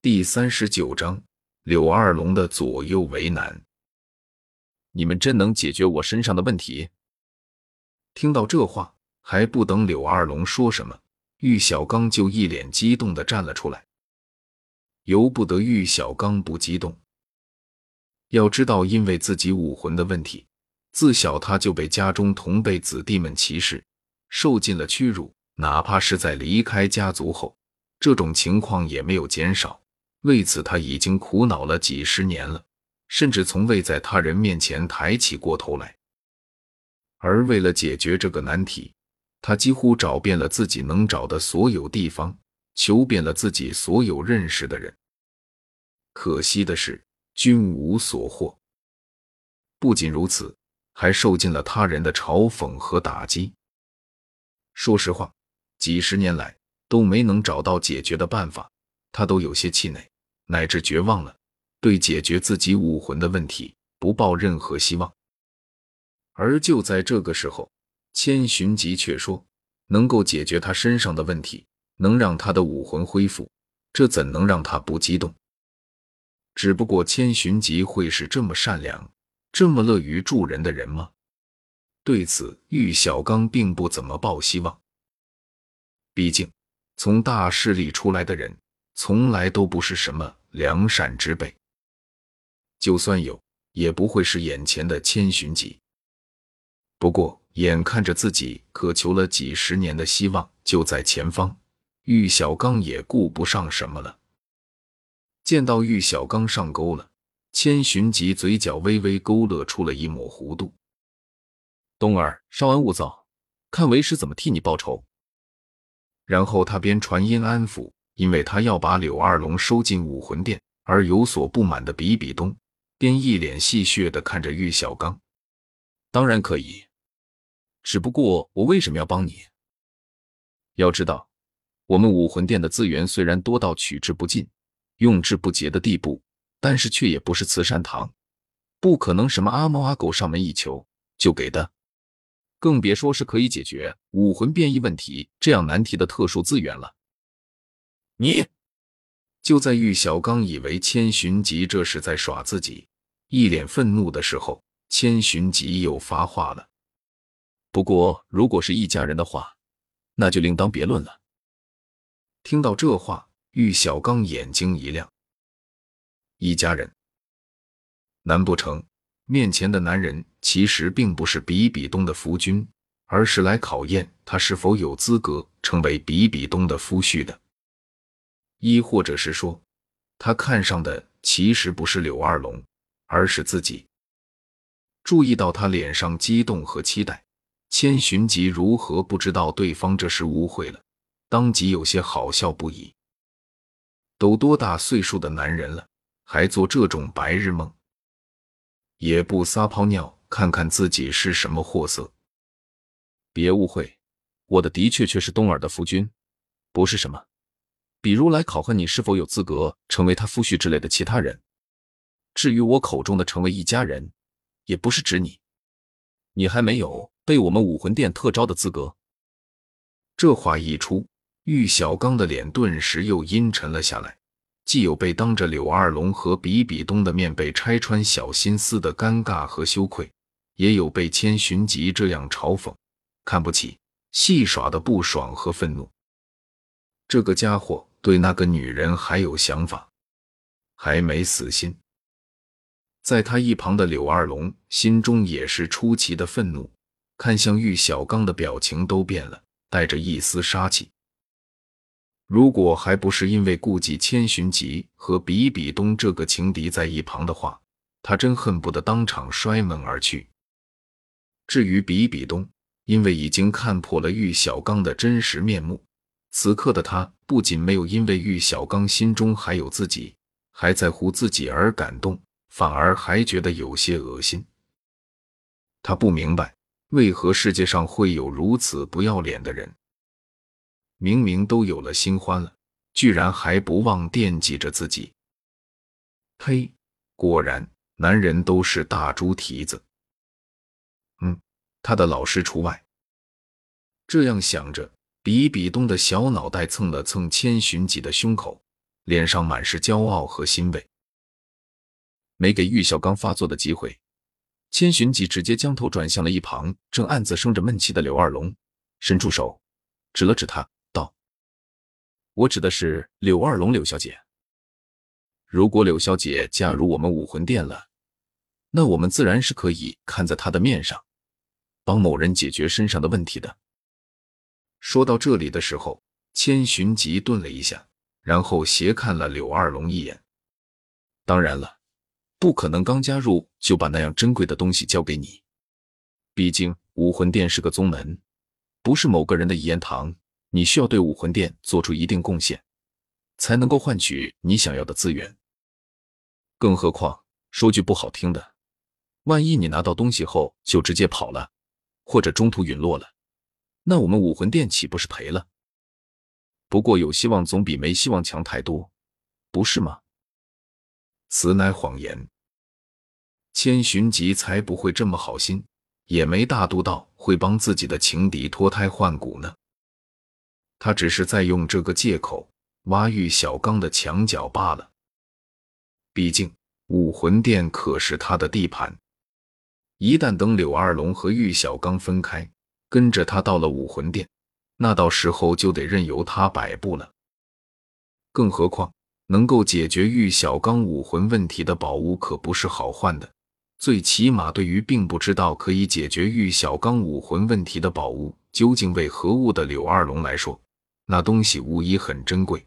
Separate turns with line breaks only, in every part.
第三十九章，柳二龙的左右为难。
你们真能解决我身上的问题？
听到这话，还不等柳二龙说什么，玉小刚就一脸激动的站了出来。由不得玉小刚不激动。要知道，因为自己武魂的问题，自小他就被家中同辈子弟们歧视，受尽了屈辱。哪怕是在离开家族后，这种情况也没有减少。为此，他已经苦恼了几十年了，甚至从未在他人面前抬起过头来。而为了解决这个难题，他几乎找遍了自己能找的所有地方，求遍了自己所有认识的人。可惜的是，均无所获。不仅如此，还受尽了他人的嘲讽和打击。说实话，几十年来都没能找到解决的办法。他都有些气馁，乃至绝望了，对解决自己武魂的问题不抱任何希望。而就在这个时候，千寻疾却说能够解决他身上的问题，能让他的武魂恢复，这怎能让他不激动？只不过千寻疾会是这么善良、这么乐于助人的人吗？对此，玉小刚并不怎么抱希望。毕竟，从大势力出来的人。从来都不是什么良善之辈，就算有，也不会是眼前的千寻疾。不过，眼看着自己渴求了几十年的希望就在前方，玉小刚也顾不上什么了。见到玉小刚上钩了，千寻疾嘴角微微勾勒出了一抹弧度。
东儿，稍安勿躁，看为师怎么替你报仇。
然后他边传音安抚。因为他要把柳二龙收进武魂殿而有所不满的比比东，便一脸戏谑的看着玉小刚。
当然可以，只不过我为什么要帮你？要知道，我们武魂殿的资源虽然多到取之不尽、用之不竭的地步，但是却也不是慈善堂，不可能什么阿猫阿狗上门一求就给的，更别说是可以解决武魂变异问题这样难题的特殊资源了。
你就在玉小刚以为千寻疾这是在耍自己，一脸愤怒的时候，千寻疾又发话了。
不过，如果是一家人的话，那就另当别论了。
听到这话，玉小刚眼睛一亮。一家人？难不成面前的男人其实并不是比比东的夫君，而是来考验他是否有资格成为比比东的夫婿的？亦或者是说，他看上的其实不是柳二龙，而是自己。注意到他脸上激动和期待，千寻疾如何不知道对方这是误会了？当即有些好笑不已。都多大岁数的男人了，还做这种白日梦？也不撒泡尿看看自己是什么货色？
别误会，我的的确确是东儿的夫君，不是什么。比如来考核你是否有资格成为他夫婿之类的其他人。至于我口中的成为一家人，也不是指你，你还没有被我们武魂殿特招的资格。
这话一出，玉小刚的脸顿时又阴沉了下来，既有被当着柳二龙和比比东的面被拆穿小心思的尴尬和羞愧，也有被千寻疾这样嘲讽、看不起、戏耍的不爽和愤怒。这个家伙。对那个女人还有想法，还没死心。在他一旁的柳二龙心中也是出奇的愤怒，看向玉小刚的表情都变了，带着一丝杀气。如果还不是因为顾忌千寻疾和比比东这个情敌在一旁的话，他真恨不得当场摔门而去。至于比比东，因为已经看破了玉小刚的真实面目。此刻的他不仅没有因为玉小刚心中还有自己，还在乎自己而感动，反而还觉得有些恶心。他不明白为何世界上会有如此不要脸的人，明明都有了新欢了，居然还不忘惦记着自己。呸！果然，男人都是大猪蹄子。嗯，他的老师除外。这样想着。比比东的小脑袋蹭了蹭千寻疾的胸口，脸上满是骄傲和欣慰。
没给玉小刚发作的机会，千寻疾直接将头转向了一旁正暗自生着闷气的柳二龙，伸出手指了指他，道：“我指的是柳二龙，柳小姐。如果柳小姐嫁入我们武魂殿了，那我们自然是可以看在她的面上，帮某人解决身上的问题的。”
说到这里的时候，千寻疾顿了一下，然后斜看了柳二龙一眼。
当然了。不可能刚加入就把那样珍贵的东西交给你，毕竟武魂殿是个宗门，不是某个人的一言堂。你需要对武魂殿做出一定贡献，才能够换取你想要的资源。更何况说句不好听的，万一你拿到东西后就直接跑了，或者中途陨落了，那我们武魂殿岂不是赔了？不过有希望总比没希望强太多，不是吗？
此乃谎言，千寻疾才不会这么好心，也没大度到会帮自己的情敌脱胎换骨呢。他只是在用这个借口挖玉小刚的墙角罢了。毕竟武魂殿可是他的地盘，一旦等柳二龙和玉小刚分开，跟着他到了武魂殿，那到时候就得任由他摆布了。更何况。能够解决玉小刚武魂问题的宝物可不是好换的，最起码对于并不知道可以解决玉小刚武魂问题的宝物究竟为何物的柳二龙来说，那东西无疑很珍贵。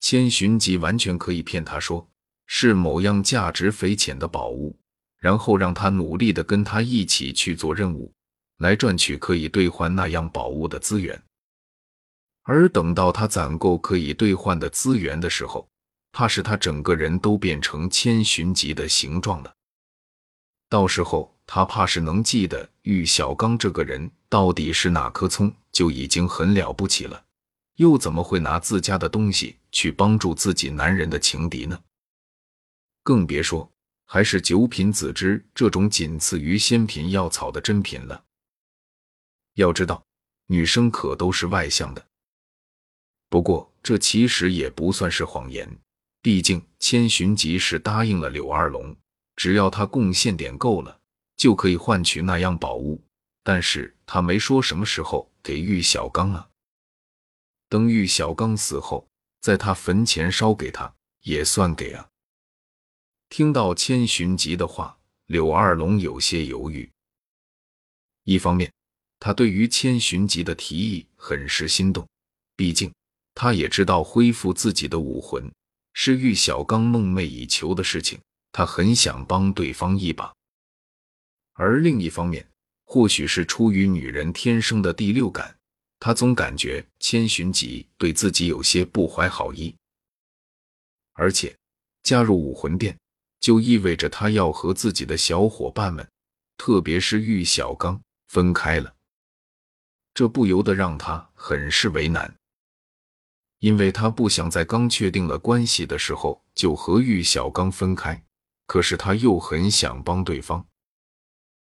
千寻疾完全可以骗他说是某样价值匪浅的宝物，然后让他努力的跟他一起去做任务，来赚取可以兑换那样宝物的资源。而等到他攒够可以兑换的资源的时候，怕是他整个人都变成千寻疾的形状了。到时候他怕是能记得玉小刚这个人到底是哪棵葱，就已经很了不起了。又怎么会拿自家的东西去帮助自己男人的情敌呢？更别说还是九品紫芝这种仅次于仙品药草的珍品了。要知道，女生可都是外向的。不过，这其实也不算是谎言，毕竟千寻疾是答应了柳二龙，只要他贡献点够了，就可以换取那样宝物。但是他没说什么时候给玉小刚啊。等玉小刚死后，在他坟前烧给他，也算给啊。听到千寻疾的话，柳二龙有些犹豫。一方面，他对于千寻疾的提议很是心动，毕竟。他也知道恢复自己的武魂是玉小刚梦寐以求的事情，他很想帮对方一把。而另一方面，或许是出于女人天生的第六感，他总感觉千寻疾对自己有些不怀好意。而且加入武魂殿，就意味着他要和自己的小伙伴们，特别是玉小刚分开了，这不由得让他很是为难。因为他不想在刚确定了关系的时候就和玉小刚分开，可是他又很想帮对方。